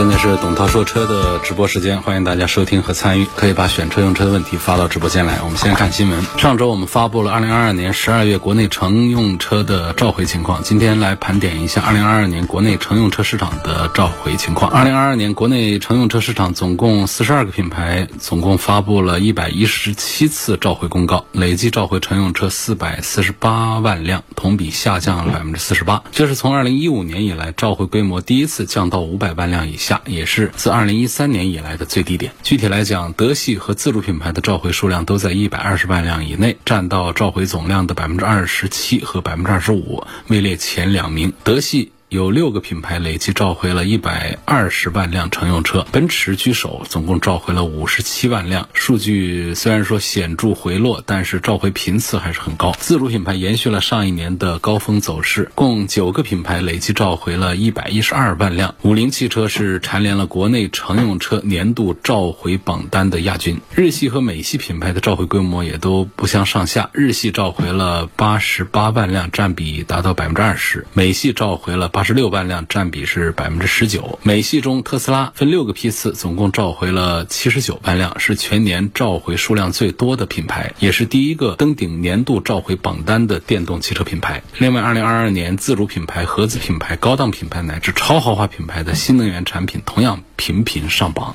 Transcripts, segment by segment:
现在是董涛说车的直播时间，欢迎大家收听和参与，可以把选车用车的问题发到直播间来。我们先看新闻。上周我们发布了二零二二年十二月国内乘用车的召回情况，今天来盘点一下二零二二年国内乘用车市场的召回情况。二零二二年国内乘用车市场总共四十二个品牌，总共发布了一百一十七次召回公告，累计召回乘用车四百四十八万辆，同比下降了百分之四十八。这是从二零一五年以来召回规模第一次降到五百万辆以下。也是自二零一三年以来的最低点。具体来讲，德系和自主品牌的召回数量都在一百二十万辆以内，占到召回总量的百分之二十七和百分之二十五，位列前两名。德系。有六个品牌累计召回了一百二十万辆乘用车，奔驰居首，总共召回了五十七万辆。数据虽然说显著回落，但是召回频次还是很高。自主品牌延续了上一年的高峰走势，共九个品牌累计召回了一百一十二万辆。五菱汽车是蝉联了国内乘用车年度召回榜单的亚军。日系和美系品牌的召回规模也都不相上下，日系召回了八十八万辆，占比达到百分之二十；美系召回了八。八十六万辆，占比是百分之十九。美系中，特斯拉分六个批次，总共召回了七十九万辆，是全年召回数量最多的品牌，也是第一个登顶年度召回榜单的电动汽车品牌。另外，二零二二年自主品牌、合资品牌、高档品牌乃至超豪华品牌的新能源产品同样频频上榜。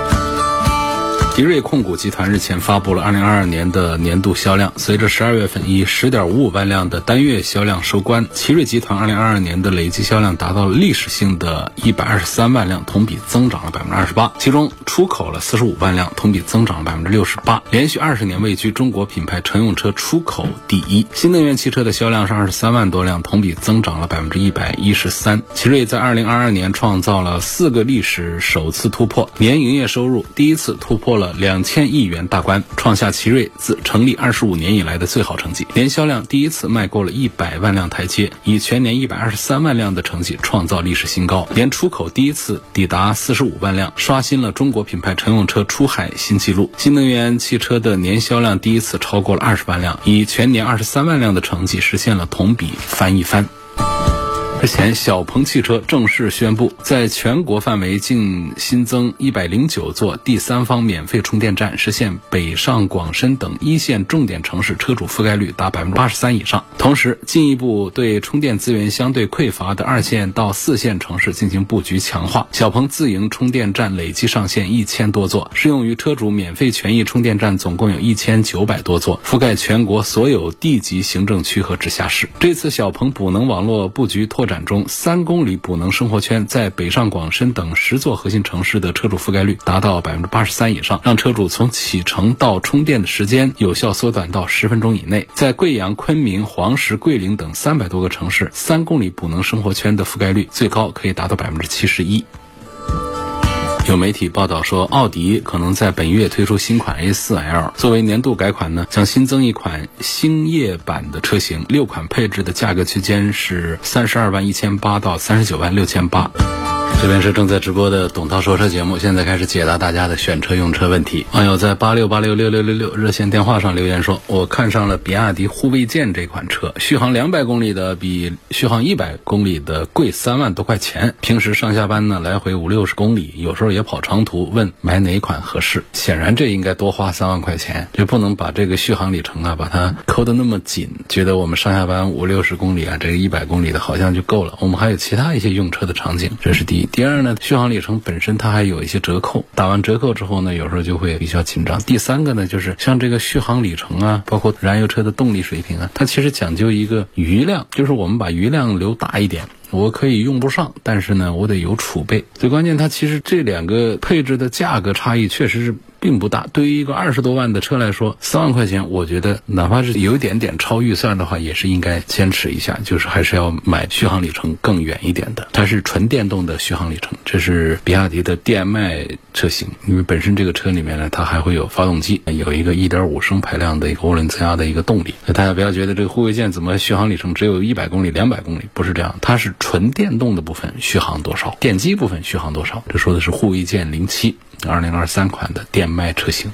奇瑞控股集团日前发布了二零二二年的年度销量，随着十二月份以十点五五万辆的单月销量收官，奇瑞集团二零二二年的累计销量达到了历史性的一百二十三万辆，同比增长了百分之二十八。其中出口了四十五万辆，同比增长了百分之六十八，连续二十年位居中国品牌乘用车出口第一。新能源汽车的销量是二十三万多辆，同比增长了百分之一百一十三。奇瑞在二零二二年创造了四个历史首次突破，年营业收入第一次突破了。两千亿元大关，创下奇瑞自成立二十五年以来的最好成绩。年销量第一次迈过了一百万辆台阶，以全年一百二十三万辆的成绩创造历史新高。年出口第一次抵达四十五万辆，刷新了中国品牌乘用车出海新纪录。新能源汽车的年销量第一次超过了二十万辆，以全年二十三万辆的成绩实现了同比翻一番。之前，小鹏汽车正式宣布，在全国范围净新增一百零九座第三方免费充电站，实现北上广深等一线重点城市车主覆盖率达百分之八十三以上。同时，进一步对充电资源相对匮乏的二线到四线城市进行布局强化。小鹏自营充电站累计上线一千多座，适用于车主免费权益充电站总共有一千九百多座，覆盖全国所有地级行政区和直辖市。这次小鹏补能网络布局拓展。中三公里补能生活圈在北上广深等十座核心城市的车主覆盖率达到百分之八十三以上，让车主从启程到充电的时间有效缩短到十分钟以内。在贵阳、昆明、黄石、桂林等三百多个城市，三公里补能生活圈的覆盖率最高可以达到百分之七十一。有媒体报道说，奥迪可能在本月推出新款 A4L，作为年度改款呢，将新增一款星夜版的车型，六款配置的价格区间是三十二万一千八到三十九万六千八。这边是正在直播的董涛说车节目，现在开始解答大家的选车用车问题。网友在八六八六六六六六热线电话上留言说：“我看上了比亚迪护卫舰这款车，续航两百公里的比续航一百公里的贵三万多块钱。平时上下班呢来回五六十公里，有时候也跑长途，问买哪款合适？显然这应该多花三万块钱，就不能把这个续航里程啊把它抠得那么紧，觉得我们上下班五六十公里啊，这个一百公里的好像就够了。我们还有其他一些用车的场景，这是第一。”第二呢，续航里程本身它还有一些折扣，打完折扣之后呢，有时候就会比较紧张。第三个呢，就是像这个续航里程啊，包括燃油车的动力水平啊，它其实讲究一个余量，就是我们把余量留大一点，我可以用不上，但是呢，我得有储备。最关键，它其实这两个配置的价格差异确实是。并不大，对于一个二十多万的车来说，三万块钱，我觉得哪怕是有一点点超预算的话，也是应该坚持一下，就是还是要买续航里程更远一点的。它是纯电动的续航里程，这是比亚迪的电麦车型，因为本身这个车里面呢，它还会有发动机，有一个一点五升排量的一个涡轮增压的一个动力。大家不要觉得这个护卫舰怎么续航里程只有一百公里、两百公里，不是这样，它是纯电动的部分续航多少，电机部分续航多少。这说的是护卫舰零七七。二零二三款的电麦车型。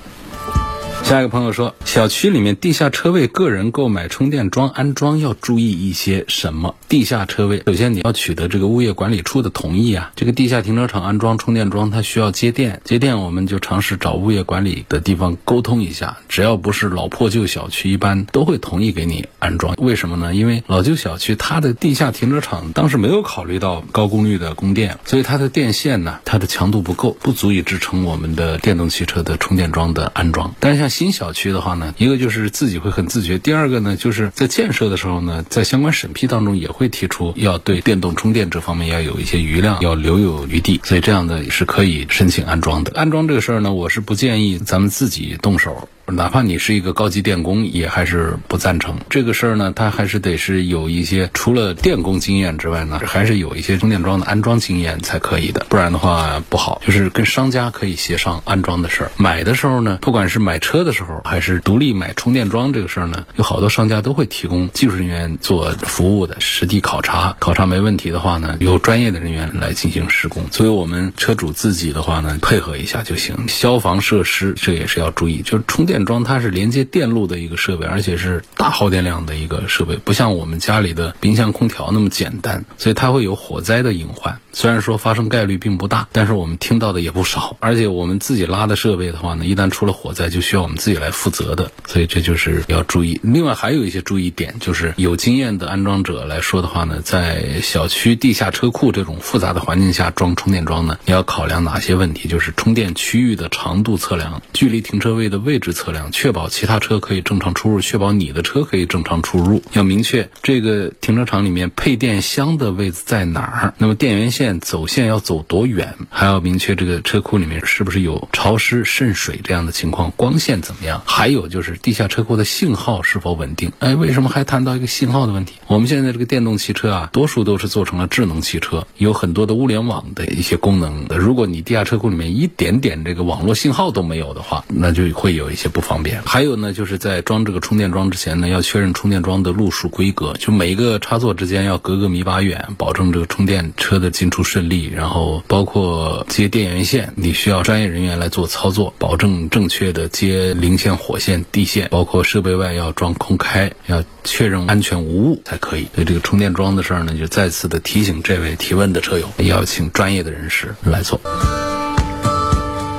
下一个朋友说，小区里面地下车位个人购买充电桩安装要注意一些什么？地下车位，首先你要取得这个物业管理处的同意啊。这个地下停车场安装充电桩，它需要接电，接电我们就尝试找物业管理的地方沟通一下。只要不是老破旧小区，一般都会同意给你安装。为什么呢？因为老旧小区它的地下停车场当时没有考虑到高功率的供电，所以它的电线呢，它的强度不够，不足以支撑我们的电动汽车的充电桩的安装。但是像新小区的话呢，一个就是自己会很自觉，第二个呢，就是在建设的时候呢，在相关审批当中也会提出要对电动充电这方面要有一些余量，要留有余地，所以这样的是可以申请安装的。安装这个事儿呢，我是不建议咱们自己动手。哪怕你是一个高级电工，也还是不赞成这个事儿呢。他还是得是有一些除了电工经验之外呢，还是有一些充电桩的安装经验才可以的，不然的话不好。就是跟商家可以协商安装的事儿。买的时候呢，不管是买车的时候，还是独立买充电桩这个事儿呢，有好多商家都会提供技术人员做服务的，实地考察，考察没问题的话呢，由专业的人员来进行施工。所以我们车主自己的话呢，配合一下就行。消防设施这也是要注意，就是充电。桩它是连接电路的一个设备，而且是大耗电量的一个设备，不像我们家里的冰箱、空调那么简单，所以它会有火灾的隐患。虽然说发生概率并不大，但是我们听到的也不少。而且我们自己拉的设备的话呢，一旦出了火灾，就需要我们自己来负责的，所以这就是要注意。另外还有一些注意点，就是有经验的安装者来说的话呢，在小区地下车库这种复杂的环境下装充电桩呢，你要考量哪些问题？就是充电区域的长度测量，距离停车位的位置测量，确保其他车可以正常出入，确保你的车可以正常出入。要明确这个停车场里面配电箱的位置在哪儿，那么电源线。走线要走多远，还要明确这个车库里面是不是有潮湿渗水这样的情况，光线怎么样？还有就是地下车库的信号是否稳定？哎，为什么还谈到一个信号的问题？我们现在这个电动汽车啊，多数都是做成了智能汽车，有很多的物联网的一些功能。如果你地下车库里面一点点这个网络信号都没有的话，那就会有一些不方便。还有呢，就是在装这个充电桩之前呢，要确认充电桩的路数规格，就每一个插座之间要隔个米八远，保证这个充电车的进。出顺利，然后包括接电源线，你需要专业人员来做操作，保证正确的接零线、火线、地线，包括设备外要装空开，要确认安全无误才可以。所以这个充电桩的事儿呢，就再次的提醒这位提问的车友，要请专业的人士来做。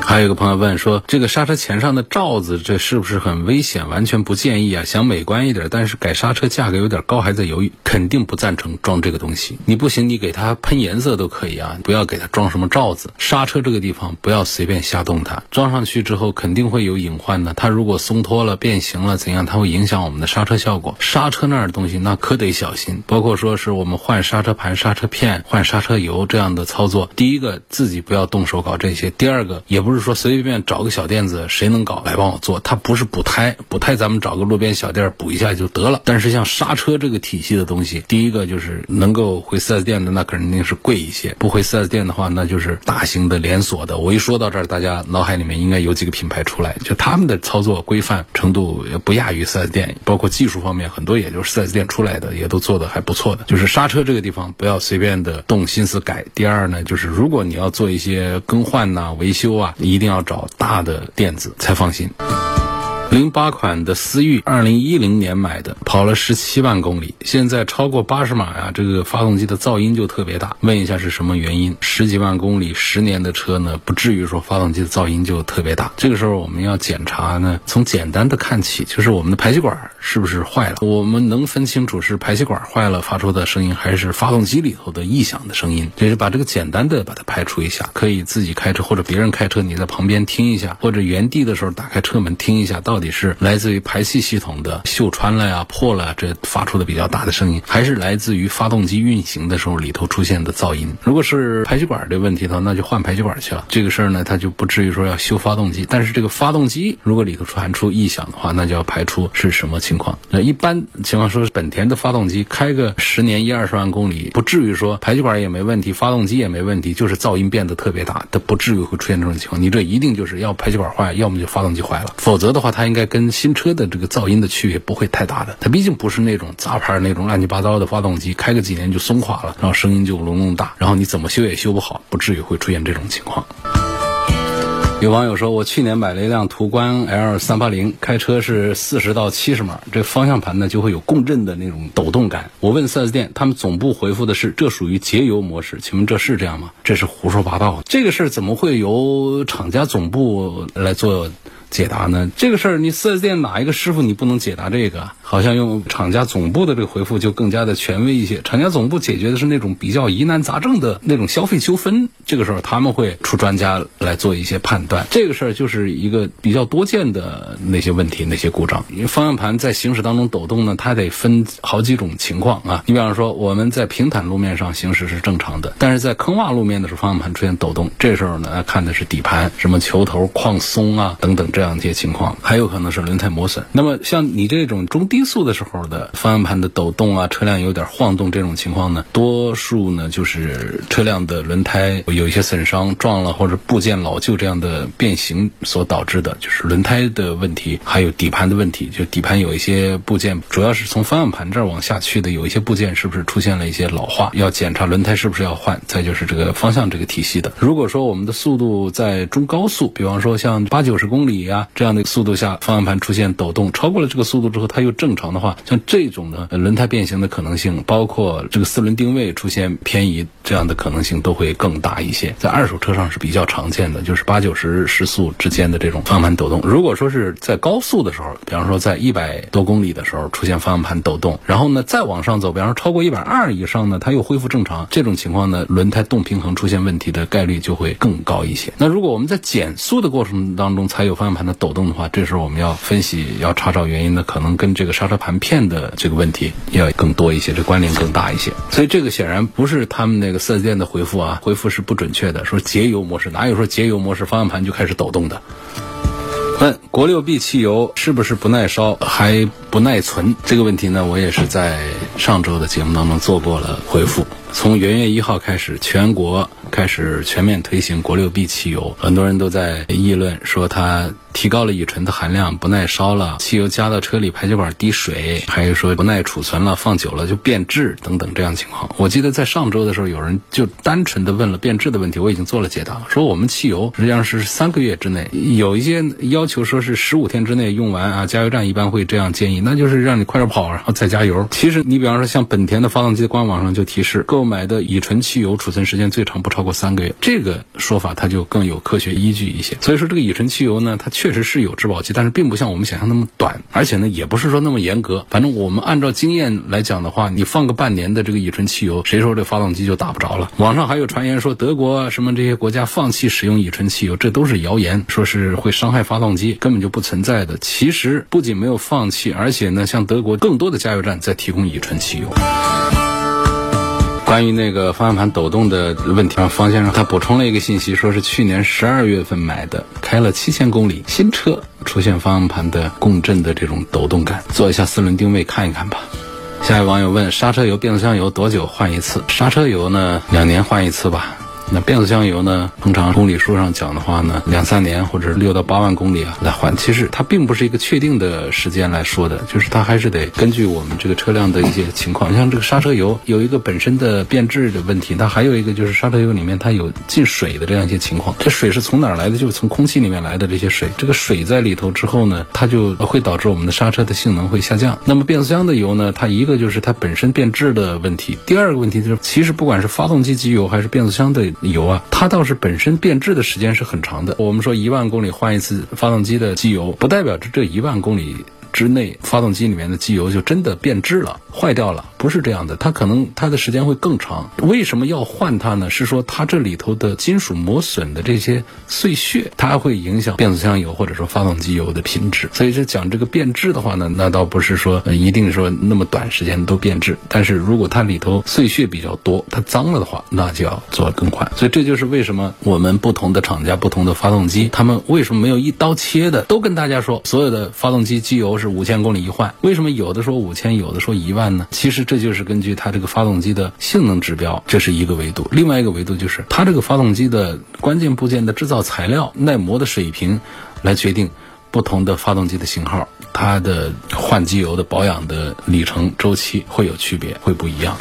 还有一个朋友问说，这个刹车钳上的罩子，这是不是很危险？完全不建议啊！想美观一点，但是改刹车价格有点高，还在犹豫，肯定不赞成装这个东西。你不行，你给它喷颜色都可以啊，不要给它装什么罩子。刹车这个地方不要随便瞎动它，装上去之后肯定会有隐患的。它如果松脱了、变形了怎样？它会影响我们的刹车效果。刹车那儿的东西那可得小心，包括说是我们换刹车盘、刹车片、换刹车油这样的操作。第一个自己不要动手搞这些，第二个也不不是。说随随便找个小店子，谁能搞来帮我做？他不是补胎，补胎咱们找个路边小店补一下就得了。但是像刹车这个体系的东西，第一个就是能够回 4S 店的，那肯定是贵一些；不回 4S 店的话，那就是大型的连锁的。我一说到这儿，大家脑海里面应该有几个品牌出来，就他们的操作规范程度也不亚于 4S 店，包括技术方面，很多也就是 4S 店出来的，也都做的还不错的。就是刹车这个地方不要随便的动心思改。第二呢，就是如果你要做一些更换呐、维修啊，一定要找。大的店子才放心。零八款的思域，二零一零年买的，跑了十七万公里，现在超过八十码呀，这个发动机的噪音就特别大。问一下是什么原因？十几万公里，十年的车呢，不至于说发动机的噪音就特别大。这个时候我们要检查呢，从简单的看起，就是我们的排气管是不是坏了？我们能分清楚是排气管坏了发出的声音，还是发动机里头的异响的声音？就是把这个简单的把它排除一下，可以自己开车或者别人开车，你在旁边听一下，或者原地的时候打开车门听一下，到底。底是来自于排气系统的锈穿了呀、破了这发出的比较大的声音，还是来自于发动机运行的时候里头出现的噪音？如果是排气管的问题的话，那就换排气管去了。这个事儿呢，它就不至于说要修发动机。但是这个发动机如果里头传出异响的话，那就要排除是什么情况。那一般情况说，本田的发动机开个十年一二十万公里，不至于说排气管也没问题，发动机也没问题，就是噪音变得特别大，它不至于会出现这种情况。你这一定就是要排气管坏，要么就发动机坏了，否则的话，它应应该跟新车的这个噪音的区别不会太大的。它毕竟不是那种杂牌那种乱七八糟的发动机，开个几年就松垮了，然后声音就隆隆大，然后你怎么修也修不好，不至于会出现这种情况。有网友说，我去年买了一辆途观 L 三八零，开车是四十到七十码，这方向盘呢就会有共振的那种抖动感。我问 4S 店，他们总部回复的是这属于节油模式，请问这是这样吗？这是胡说八道，这个事儿怎么会由厂家总部来做？解答呢？这个事儿，你四 S 店哪一个师傅你不能解答这个？好像用厂家总部的这个回复就更加的权威一些。厂家总部解决的是那种比较疑难杂症的那种消费纠纷，这个时候他们会出专家来做一些判断。这个事儿就是一个比较多见的那些问题、那些故障。因为方向盘在行驶当中抖动呢，它得分好几种情况啊。你比方说我们在平坦路面上行驶是正常的，但是在坑洼路面的时候，方向盘出现抖动，这时候呢看的是底盘什么球头框松啊等等这这样一些情况，还有可能是轮胎磨损。那么像你这种中低速的时候的方向盘的抖动啊，车辆有点晃动这种情况呢，多数呢就是车辆的轮胎有一些损伤、撞了或者部件老旧这样的变形所导致的，就是轮胎的问题，还有底盘的问题。就底盘有一些部件，主要是从方向盘这儿往下去的，有一些部件是不是出现了一些老化，要检查轮胎是不是要换。再就是这个方向这个体系的。如果说我们的速度在中高速，比方说像八九十公里呀这样的速度下，方向盘出现抖动，超过了这个速度之后，它又正常的话，像这种的轮胎变形的可能性，包括这个四轮定位出现偏移这样的可能性都会更大一些。在二手车上是比较常见的，就是八九十时速之间的这种方向盘抖动。如果说是在高速的时候，比方说在一百多公里的时候出现方向盘抖动，然后呢再往上走，比方说超过一百二以上呢，它又恢复正常，这种情况呢，轮胎动平衡出现问题的概率就会更高一些。那如果我们在减速的过程当中才有方向盘的抖动的话，这时候我们要分析、要查找原因呢，可能跟这个刹车盘片的这个问题要更多一些，这关联更大一些。所以这个显然不是他们那这个四 S 店的回复啊，回复是不准确的，说节油模式哪有说节油模式方向盘就开始抖动的？问国六 B 汽油是不是不耐烧还不耐存？这个问题呢，我也是在上周的节目当中做过了回复。从元月一号开始，全国开始全面推行国六 B 汽油，很多人都在议论说它提高了乙醇的含量，不耐烧了，汽油加到车里排气管滴水，还有说不耐储存了，放久了就变质等等这样情况。我记得在上周的时候，有人就单纯的问了变质的问题，我已经做了解答，说我们汽油实际上是三个月之内，有一些要求说是十五天之内用完啊，加油站一般会这样建议，那就是让你快点跑，然后再加油。其实你比方说像本田的发动机的官网上就提示，购买的乙醇汽油储存时间最长不超超过三个月，这个说法它就更有科学依据一些。所以说这个乙醇汽油呢，它确实是有质保期，但是并不像我们想象那么短，而且呢也不是说那么严格。反正我们按照经验来讲的话，你放个半年的这个乙醇汽油，谁说这发动机就打不着了？网上还有传言说德国什么这些国家放弃使用乙醇汽油，这都是谣言，说是会伤害发动机，根本就不存在的。其实不仅没有放弃，而且呢，像德国更多的加油站在提供乙醇汽油。关于那个方向盘抖动的问题，方先生他补充了一个信息，说是去年十二月份买的，开了七千公里新车，出现方向盘的共振的这种抖动感，做一下四轮定位看一看吧。下一位网友问：刹车油、变速箱油多久换一次？刹车油呢，两年换一次吧。那变速箱油呢？通常公里数上讲的话呢，两三年或者六到八万公里啊来换。其实它并不是一个确定的时间来说的，就是它还是得根据我们这个车辆的一些情况。像这个刹车油有一个本身的变质的问题，它还有一个就是刹车油里面它有进水的这样一些情况。这水是从哪儿来的？就是从空气里面来的这些水。这个水在里头之后呢，它就会导致我们的刹车的性能会下降。那么变速箱的油呢，它一个就是它本身变质的问题，第二个问题就是其实不管是发动机机油还是变速箱的。油啊，它倒是本身变质的时间是很长的。我们说一万公里换一次发动机的机油，不代表着这一万公里之内发动机里面的机油就真的变质了、坏掉了。不是这样的，它可能它的时间会更长。为什么要换它呢？是说它这里头的金属磨损的这些碎屑，它会影响变速箱油或者说发动机油的品质。所以这讲这个变质的话呢，那倒不是说一定说那么短时间都变质。但是如果它里头碎屑比较多，它脏了的话，那就要做更换。所以这就是为什么我们不同的厂家、不同的发动机，他们为什么没有一刀切的都跟大家说，所有的发动机机油是五千公里一换？为什么有的说五千，有的说一万呢？其实这就是根据它这个发动机的性能指标，这是一个维度。另外一个维度就是它这个发动机的关键部件的制造材料耐磨的水平，来决定不同的发动机的型号，它的换机油的保养的里程周期会有区别，会不一样。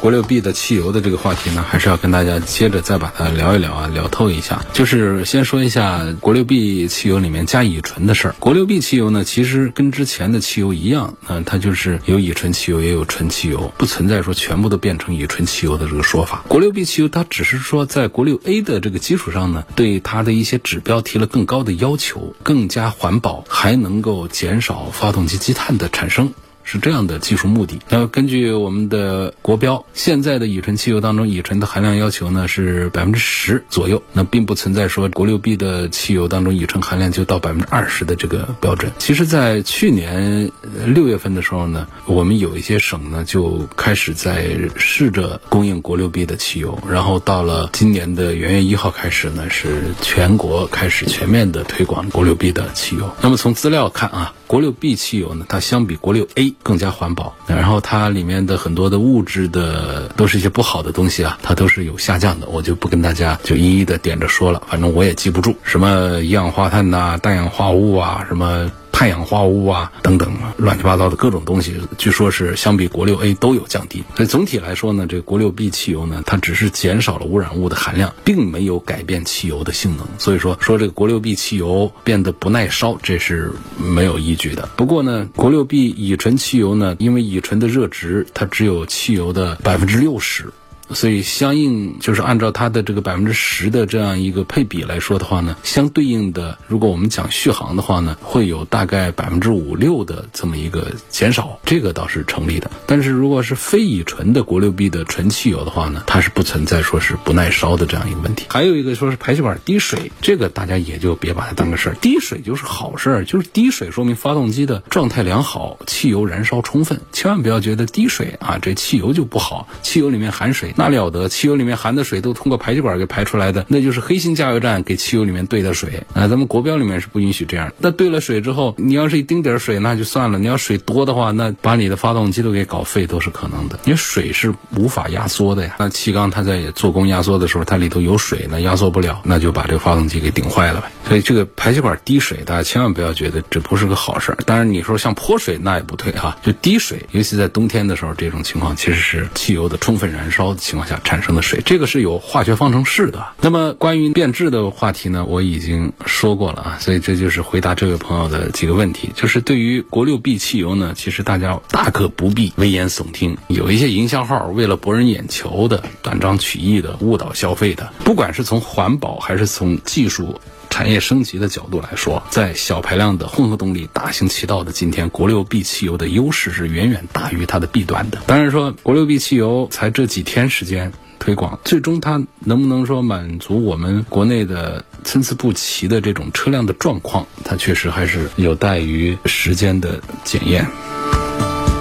国六 B 的汽油的这个话题呢，还是要跟大家接着再把它聊一聊啊，聊透一下。就是先说一下国六 B 汽油里面加乙醇的事儿。国六 B 汽油呢，其实跟之前的汽油一样，嗯，它就是有乙醇汽油，也有纯汽油，不存在说全部都变成乙醇汽油的这个说法。国六 B 汽油它只是说在国六 A 的这个基础上呢，对它的一些指标提了更高的要求，更加环保，还能够减少发动机积碳的产生。是这样的技术目的。那根据我们的国标，现在的乙醇汽油当中，乙醇的含量要求呢是百分之十左右。那并不存在说国六 B 的汽油当中乙醇含量就到百分之二十的这个标准。其实，在去年六月份的时候呢，我们有一些省呢就开始在试着供应国六 B 的汽油。然后到了今年的元月一号开始呢，是全国开始全面的推广国六 B 的汽油。那么从资料看啊，国六 B 汽油呢，它相比国六 A 更加环保，然后它里面的很多的物质的都是一些不好的东西啊，它都是有下降的，我就不跟大家就一一的点着说了，反正我也记不住什么一氧化碳呐、氮氧化物啊什么。碳氧化物啊，等等，乱七八糟的各种东西，据说是相比国六 A 都有降低。所以总体来说呢，这个国六 B 汽油呢，它只是减少了污染物的含量，并没有改变汽油的性能。所以说，说这个国六 B 汽油变得不耐烧，这是没有依据的。不过呢，国六 B 乙醇汽油呢，因为乙醇的热值它只有汽油的百分之六十。所以，相应就是按照它的这个百分之十的这样一个配比来说的话呢，相对应的，如果我们讲续航的话呢，会有大概百分之五六的这么一个减少，这个倒是成立的。但是如果是非乙醇的国六 B 的纯汽油的话呢，它是不存在说是不耐烧的这样一个问题。还有一个说是排气管滴水，这个大家也就别把它当个事儿，滴水就是好事儿，就是滴水说明发动机的状态良好，汽油燃烧充分。千万不要觉得滴水啊，这汽油就不好，汽油里面含水。那了得，汽油里面含的水都通过排气管给排出来的，那就是黑心加油站给汽油里面兑的水啊！咱们国标里面是不允许这样。那兑了水之后，你要是一丁点水那就算了，你要水多的话，那把你的发动机都给搞废都是可能的。因为水是无法压缩的呀。那气缸它在做工压缩的时候，它里头有水，那压缩不了，那就把这个发动机给顶坏了呗。所以这个排气管滴水，大家千万不要觉得这不是个好事儿。当然你说像泼水那也不对哈，就滴水，尤其在冬天的时候，这种情况其实是汽油的充分燃烧情况下。产生的水，这个是有化学方程式的。那么关于变质的话题呢，我已经说过了啊，所以这就是回答这位朋友的几个问题。就是对于国六 B 汽油呢，其实大家大可不必危言耸听，有一些营销号为了博人眼球的、断章取义的、误导消费的，不管是从环保还是从技术。产业升级的角度来说，在小排量的混合动力大行其道的今天，国六 B 汽油的优势是远远大于它的弊端的。当然说，国六 B 汽油才这几天时间推广，最终它能不能说满足我们国内的参差不齐的这种车辆的状况，它确实还是有待于时间的检验。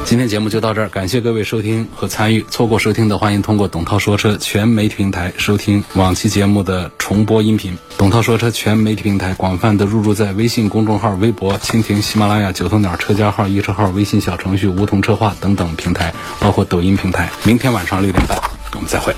今天节目就到这儿，感谢各位收听和参与。错过收听的，欢迎通过董涛说车全媒体平台收听往期节目的重播音频。董涛说车全媒体平台广泛的入驻在微信公众号、微博、蜻蜓、喜马拉雅、九头鸟车家号、易车号、微信小程序梧桐车话等等平台，包括抖音平台。明天晚上六点半，我们再会。